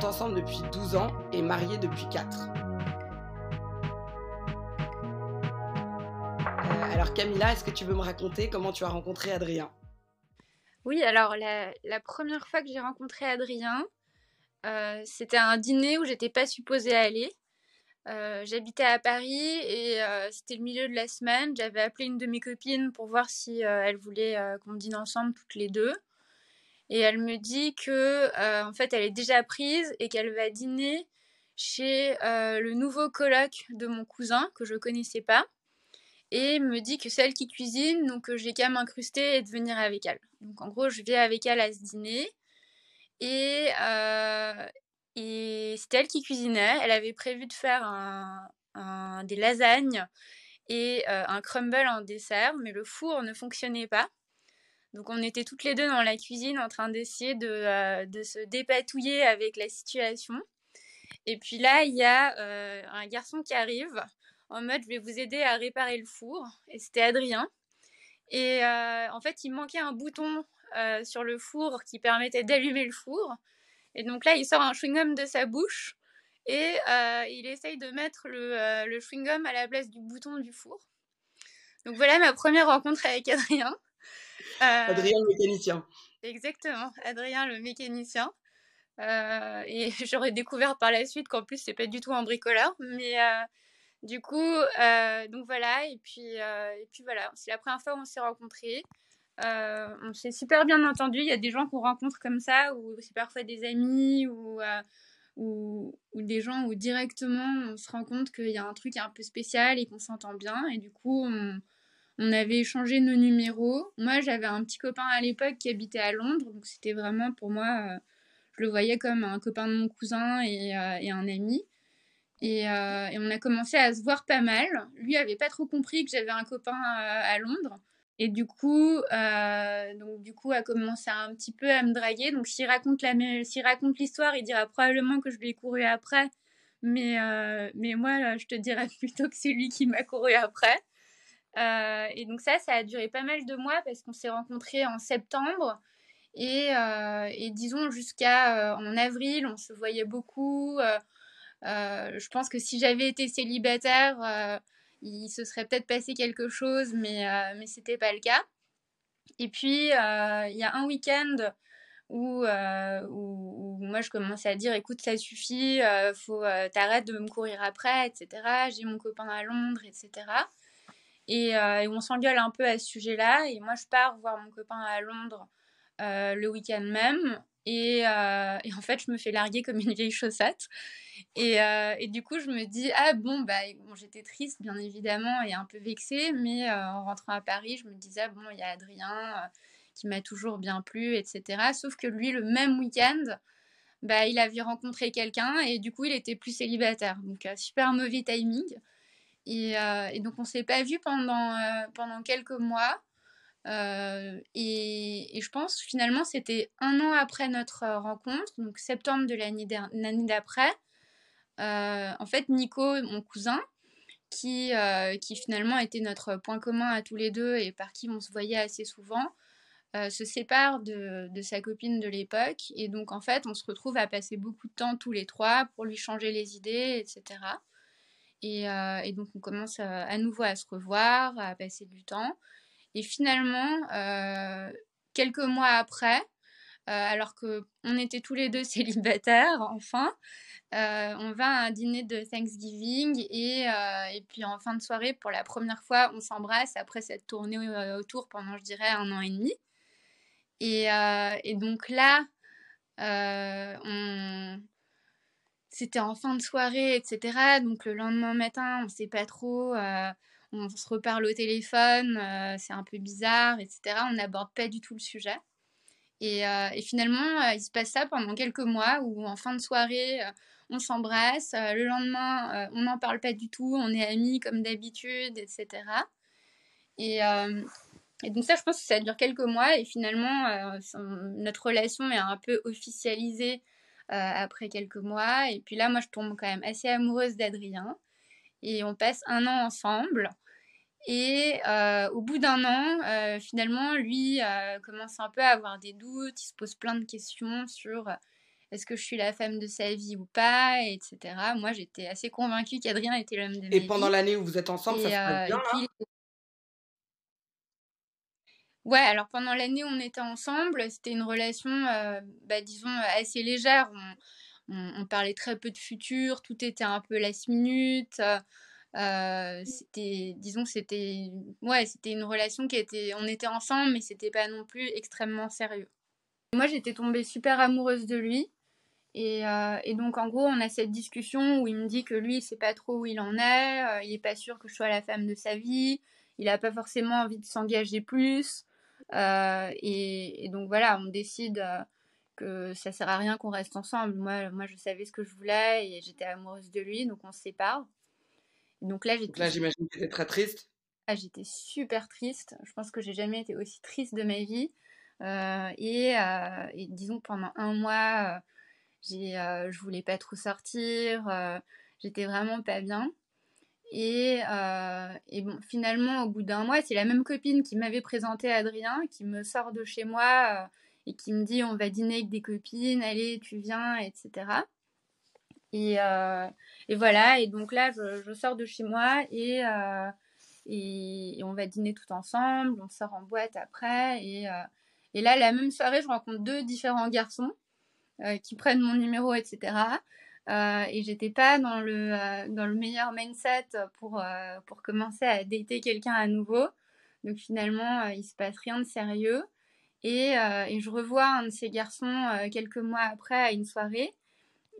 sont ensemble depuis 12 ans et mariés depuis 4. alors Camilla, est-ce que tu veux me raconter comment tu as rencontré Adrien? Oui, alors la, première fois que j'ai rencontré Adrien, c'était un dîner où j'étais pas supposée aller. Euh, j'habitais à Paris et euh, c'était le milieu de la semaine. J'avais appelé une de mes copines pour voir si euh, elle voulait qu'on dîne ensemble toutes les deux. Et elle me dit que en fait elle est déjà prise et qu'elle va dîner chez le nouveau coloc de mon cousin que je connaissais pas. Et me dit que c'est elle qui cuisine, donc j'ai qu'à m'incruster et de venir avec elle. Donc en gros, je vais avec elle à ce dîner. Et, et c'était elle qui cuisinait. Elle avait prévu de faire des lasagnes et euh, un crumble en dessert, mais le four ne fonctionnait pas. Donc on était toutes les deux dans la cuisine en train d'essayer de, euh, se dépatouiller avec la situation. Et puis là, il y a euh, un garçon qui arrive en mode je vais vous aider à réparer le four. Et c'était Adrien. Et en fait, il manquait un bouton sur le four qui permettait d'allumer le four. Et donc là, il sort un chewing-gum de sa bouche et euh, il essaye de mettre le, euh, le chewing-gum à la place du bouton du four. Donc voilà ma première rencontre avec Adrien. Euh, Adrien le mécanicien. Exactement, Adrien le mécanicien. et j'aurais découvert par la suite qu'en plus c'est pas du tout un bricoleur, mais du coup, donc voilà, et puis, et puis voilà, c'est la première fois où on s'est rencontrés. Euh, on s'est super bien entendu. Il y a des gens qu'on rencontre comme ça, ou c'est parfois des amis, ou, euh, ou, des gens où directement on se rend compte qu'il y a un truc un peu spécial et qu'on s'entend bien. Et du coup, on, on, avait échangé nos numéros. Moi, j'avais un petit copain à l'époque qui habitait à Londres, donc c'était vraiment pour moi, euh, je le voyais comme un copain de mon cousin et, et un ami. Et, et, on a commencé à se voir pas mal. Lui avait pas trop compris que j'avais un copain à Londres. Et du coup, euh, donc du coup, a commencé un petit peu à me draguer. Donc s'il raconte la, s'il raconte l'histoire, il dira probablement que je l'ai couru après. Mais euh, mais moi, je te dirais plutôt que c'est lui qui m'a couru après. Euh, et donc ça, ça a duré pas mal de mois parce qu'on s'est rencontrés en septembre. Et, et disons jusqu'à en avril, on se voyait beaucoup. je pense que si j'avais été célibataire, il se serait peut-être passé quelque chose, mais, euh, mais c'était pas le cas. Et puis, euh, il y a un week-end où, euh, où, moi je commençais à dire écoute, ça suffit, faut t'arrêtes de me courir après, etc. J'ai mon copain à Londres, etc. Et, et on s'engueule un peu à ce sujet-là. Et moi, je pars voir mon copain à Londres le week-end même. Euh, et, en fait, je me fais larguer comme une vieille chaussette. Et, euh, du coup, je me dis, ah bon, bah, j'étais triste, bien évidemment, et un peu vexée, mais euh, en rentrant à Paris, je me disais, ah bon, il y a Adrien qui m'a toujours bien plu, etc. Sauf que lui, le même week-end, bah, il avait rencontré quelqu'un et du coup, il était plus célibataire. Donc, super mauvais timing. Et, et donc, on s'est pas vu pendant, pendant quelques mois. Euh, et, je pense finalement c'était un an après notre euh, rencontre, donc septembre de l'année d'après. Euh, en fait, Nico, mon cousin, qui, qui finalement était notre point commun à tous les deux et par qui on se voyait assez souvent, se sépare de, de, sa copine de l'époque. Et donc en fait, on se retrouve à passer beaucoup de temps tous les trois pour lui changer les idées, etc. Et, et donc on commence à nouveau à se revoir, à passer du temps. Et finalement, euh, quelques mois après, euh, alors qu'on était tous les deux célibataires, enfin, euh, on va à un dîner de Thanksgiving et, et, puis en fin de soirée, pour la première fois, on s'embrasse après cette tournée autour pendant, je dirais, un an et demi. Et, et donc là, on... c'était en fin de soirée, etc. Donc le lendemain matin, on ne sait pas trop on se reparle au téléphone, euh, c'est un peu bizarre, etc. On n'aborde pas du tout le sujet. Et, euh, finalement, euh, il se passe ça pendant quelques mois où en fin de soirée, on s'embrasse. le lendemain, on n'en parle pas du tout, on est amis comme d'habitude, etc. Et, donc ça, je pense que ça dure quelques mois et finalement, notre relation est un peu officialisée après quelques mois. Et puis là, moi, je tombe quand même assez amoureuse d'Adrien. Et on passe un an ensemble. Et euh, au bout d'un an, euh, finalement, lui euh, commence un peu à avoir des doutes, il se pose plein de questions sur est-ce que je suis la femme de sa vie ou pas, etc. Moi, j'étais assez convaincue qu'Adrien était l'homme de ma vie. Et pendant l'année où vous êtes ensemble, ça se passe bien, puis... Ouais, alors pendant l'année on était ensemble, c'était une relation, bah, disons, assez légère. On, parlait très peu de futur, tout était un peu last minute. c'était, disons, c'était, ouais, c'était une relation qui était, on était ensemble, mais c'était pas non plus extrêmement sérieux. Moi, j'étais tombée super amoureuse de lui. Et, et, donc, en gros, on a cette discussion où il me dit que lui, il sait pas trop où il en est, il est pas sûr que je sois la femme de sa vie, il a pas forcément envie de s'engager plus. Euh, et, donc voilà, on décide euh, que ça sert à rien qu'on reste ensemble. Moi, moi, je savais ce que je voulais et j'étais amoureuse de lui, donc on se sépare. donc là, j'étais. Là, j'imagine que tu étais très triste. Ah, j'étais super triste. Je pense que j'ai jamais été aussi triste de ma vie. Euh, et, et, disons pendant un mois, j'ai, je voulais pas trop sortir. j'étais vraiment pas bien. Et, euh, finalement, au bout d'un mois, c'est la même copine qui m'avait présenté Adrien, qui me sort de chez moi euh, et qui me dit on va dîner avec des copines, allez, tu viens, etc. Et, euh, et voilà, et donc là, je, sors de chez moi et, on va dîner tout ensemble, on sort en boîte après. Et là, la même soirée, je rencontre deux différents garçons qui prennent mon numéro, etc. Euh, et j'étais pas dans le, euh, dans le meilleur mindset pour, euh, pour commencer à dater quelqu'un à nouveau. Donc finalement, il se passe rien de sérieux. Et, et, je revois un de ces garçons quelques mois après à une soirée.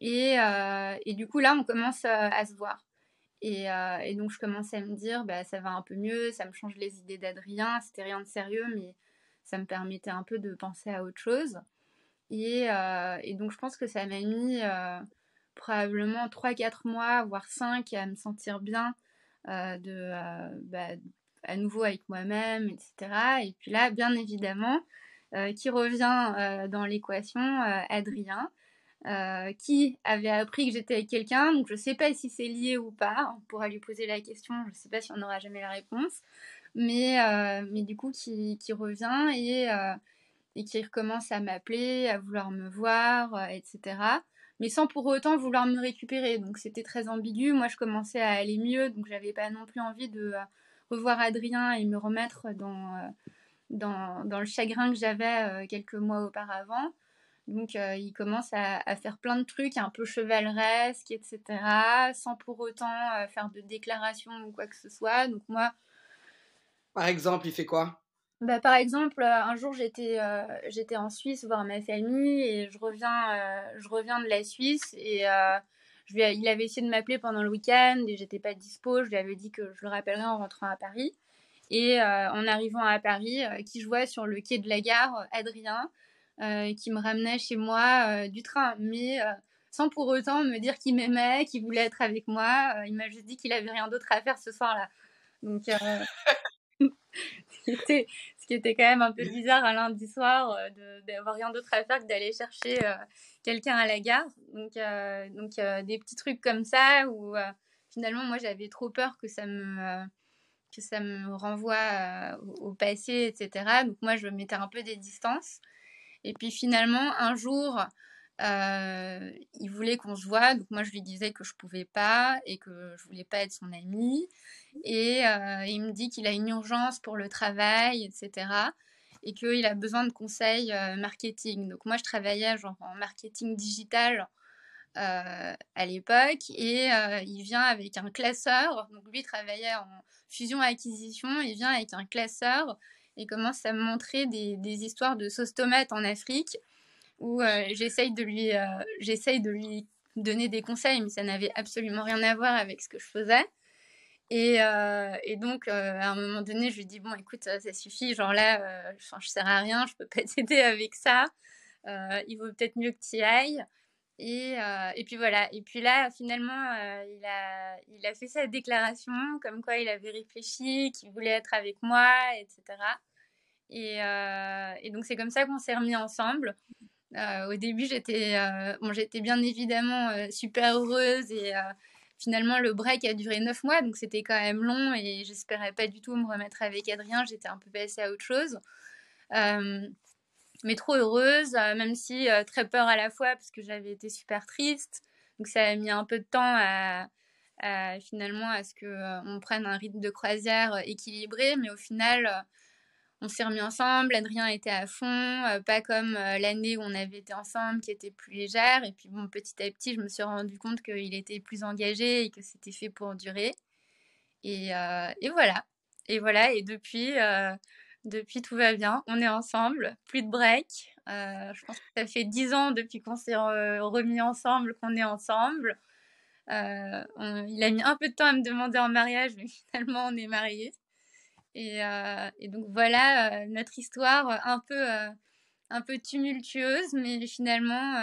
Et, et du coup, là, on commence à se voir. Et, donc, je commençais à me dire, bah, ça va un peu mieux, ça me change les idées d'Adrien. C'était rien de sérieux, mais ça me permettait un peu de penser à autre chose. Et donc, je pense que ça m'a mis probablement 3-4 mois, voire 5 à me sentir bien euh, de, euh, bah, à nouveau avec moi-même, etc. Et puis là, bien évidemment, euh, qui revient dans l'équation, Adrien. qui avait appris que j'étais avec quelqu'un, donc je ne sais pas si c'est lié ou pas, on pourra lui poser la question, je ne sais pas si on n'aura jamais la réponse, mais, mais du coup qui, qui revient et, et qui recommence à m'appeler, à vouloir me voir, etc mais sans pour autant vouloir me récupérer. Donc c'était très ambigu. Moi, je commençais à aller mieux, donc j'avais pas non plus envie de euh, revoir Adrien et me remettre dans, euh, dans, le chagrin que j'avais euh, quelques mois auparavant. Donc il commence à, faire plein de trucs un peu chevaleresques, etc., sans pour autant faire de déclaration ou quoi que ce soit. Donc moi... Par exemple, il fait quoi? Bah, par exemple, euh, un jour j'étais euh, j'étais en Suisse voir ma famille et je reviens euh, je reviens de la Suisse et je lui il avait essayé de m'appeler pendant le week-end et j'étais pas dispo. Je lui avais dit que je le rappellerais en rentrant à Paris. Et en arrivant à Paris, qui je vois sur le quai de la gare, Adrien, qui me ramenait chez moi du train, mais sans pour autant me dire qu'il m'aimait, qu'il voulait être avec moi. il m'a juste dit qu'il avait rien d'autre à faire ce soir-là. Donc ce qui était quand même un peu bizarre un lundi soir euh, d'avoir rien d'autre à faire que d'aller chercher euh, quelqu'un à la gare. Donc, euh, donc des petits trucs comme ça où finalement moi j'avais trop peur que ça me que ça me renvoie au, passé, etc. Donc moi je mettais un peu des distances. Et puis finalement un jour il voulait qu'on se voit, donc moi je lui disais que je pouvais pas et que je voulais pas être son ami. Et euh, il me dit qu'il a une urgence pour le travail, etc. Et qu'il a besoin de conseils euh, marketing. Donc moi, je travaillais genre en marketing digital euh, à l'époque. Et il vient avec un classeur. Donc lui, il travaillait en fusion-acquisition. Il vient avec un classeur et commence à me montrer des, des histoires de sauce tomate en Afrique où j'essaye de lui j'essaye de lui donner des conseils mais ça n'avait absolument rien à voir avec ce que je faisais et, euh, donc, euh, à un moment donné, je lui dis Bon, écoute, ça, suffit. Genre là, euh, je, je sers à rien, je peux pas t'aider avec ça. il vaut peut-être mieux que tu y ailles. Et, puis voilà. Et puis là, finalement, il, a, il a fait sa déclaration, comme quoi il avait réfléchi, qu'il voulait être avec moi, etc. Et, et donc, c'est comme ça qu'on s'est remis ensemble. Au début, j'étais bon, j'étais bien évidemment super heureuse et Finalement, le break a duré 9 mois, donc c'était quand même long et j'espérais pas du tout me remettre avec Adrien. J'étais un peu passée à autre chose. Euh, mais trop heureuse, même si très peur à la fois parce que j'avais été super triste. Donc ça a mis un peu de temps à, finalement à ce qu'on on prenne un rythme de croisière équilibré, mais au final on s'est remis ensemble, Adrien était à fond, euh, pas comme euh, l'année où on avait été ensemble qui était plus légère. Et puis bon, petit à petit, je me suis rendu compte qu'il était plus engagé et que c'était fait pour durer. Et, euh, voilà. Et voilà. Et depuis, depuis tout va bien. On est ensemble, plus de break. je pense que ça fait dix ans depuis qu'on s'est remis ensemble qu'on est ensemble. il a mis un peu de temps à me demander en mariage, mais finalement on est mariés. Euh, et, donc voilà euh, notre histoire un peu, euh, un peu tumultueuse, mais finalement,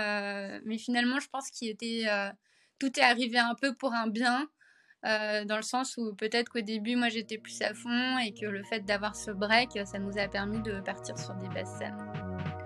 mais finalement je pense qu'il était tout est arrivé un peu pour un bien. dans le sens où peut-être qu'au début, moi j'étais plus à fond et que le fait d'avoir ce break, ça nous a permis de partir sur des basses scènes.